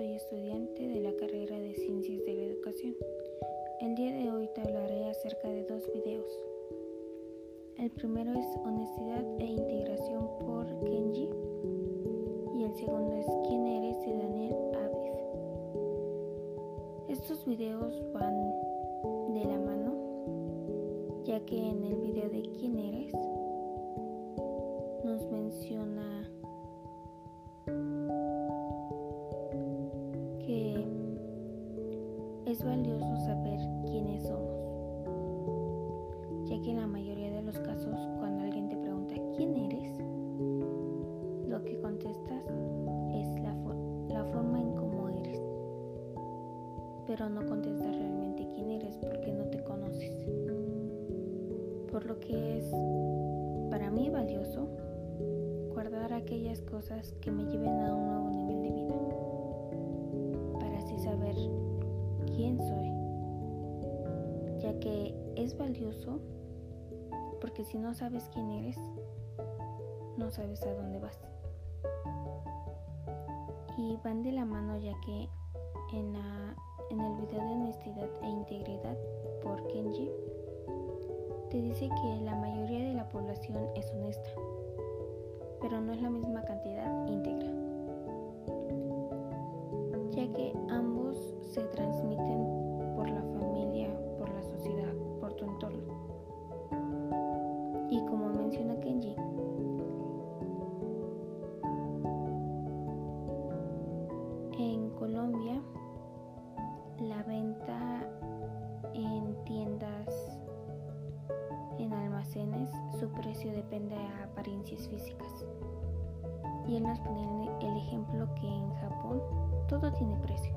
soy estudiante de la carrera de Ciencias de la Educación. El día de hoy te hablaré acerca de dos videos. El primero es Honestidad e Integración por Kenji y el segundo es ¿Quién eres? de Daniel Aviv. Estos videos van de la mano, ya que en el video de ¿Quién eres? nos menciona es valioso saber quiénes somos, ya que en la mayoría de los casos cuando alguien te pregunta quién eres, lo que contestas es la, la forma en cómo eres, pero no contestas realmente quién eres porque no te conoces. Por lo que es para mí valioso guardar aquellas cosas que me lleven a un nuevo nivel de vida, es valioso porque si no sabes quién eres, no sabes a dónde vas. Y van de la mano ya que en, la, en el video de honestidad e integridad por Kenji, te dice que la mayoría de la población es honesta, pero no es la misma cantidad íntegra, ya que su precio depende de apariencias físicas. Y él nos pone el ejemplo que en Japón todo tiene precio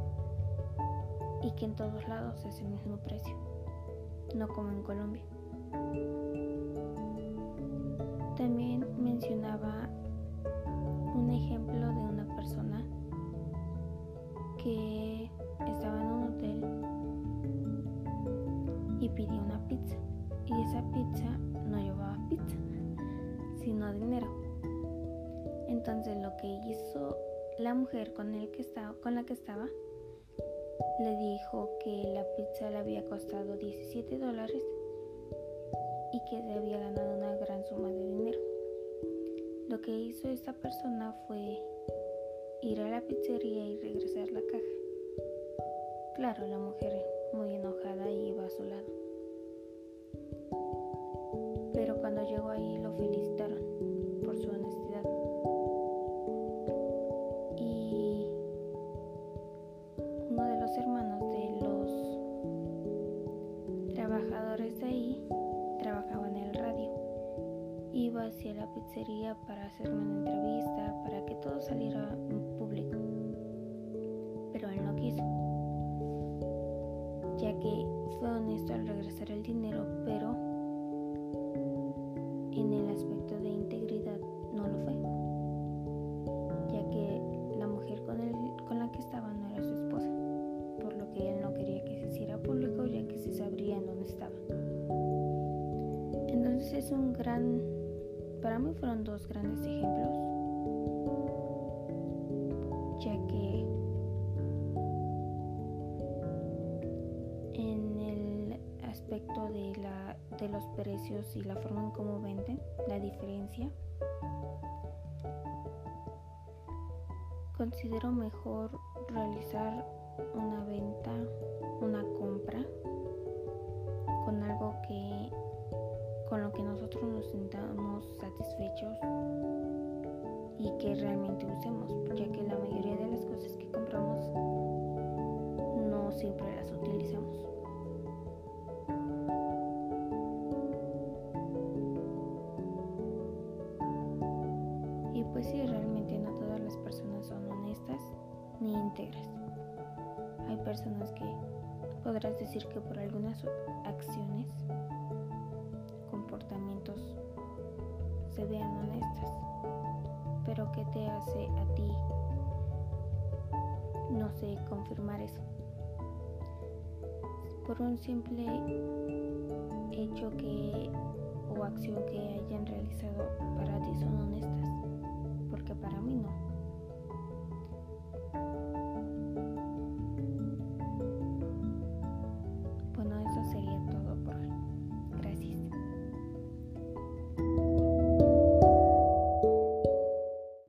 y que en todos lados es el mismo precio, no como en Colombia. También mencionaba un ejemplo de una persona que estaba en un hotel y pidió una pizza y esa pizza no llevaba pizza sino dinero entonces lo que hizo la mujer con, el que estaba, con la que estaba le dijo que la pizza le había costado 17 dólares y que se había ganado una gran suma de dinero. Lo que hizo esta persona fue ir a la pizzería y regresar la caja. Claro, la mujer muy enojada iba a su lado. Pero cuando llegó ahí lo felicitaron por su honestidad. Y uno de los hermanos de los trabajadores de ahí trabajaba en el radio. Iba hacia la pizzería para hacerme una entrevista, para que todo saliera en público. Pero él no quiso, ya que fue honesto al regresar el dinero, es un gran, para mí fueron dos grandes ejemplos, ya que en el aspecto de, la, de los precios y la forma en cómo venden, la diferencia, considero mejor realizar una venta, nos sintamos satisfechos y que realmente usemos, ya que la mayoría de las cosas que compramos no siempre las utilizamos. Y pues sí, realmente no todas las personas son honestas ni íntegras. Hay personas que podrás decir que por algunas acciones, comportamientos se vean honestas, pero ¿qué te hace a ti, no sé, confirmar eso? Por un simple hecho que o acción que hayan realizado para ti son honestas, porque para mí no.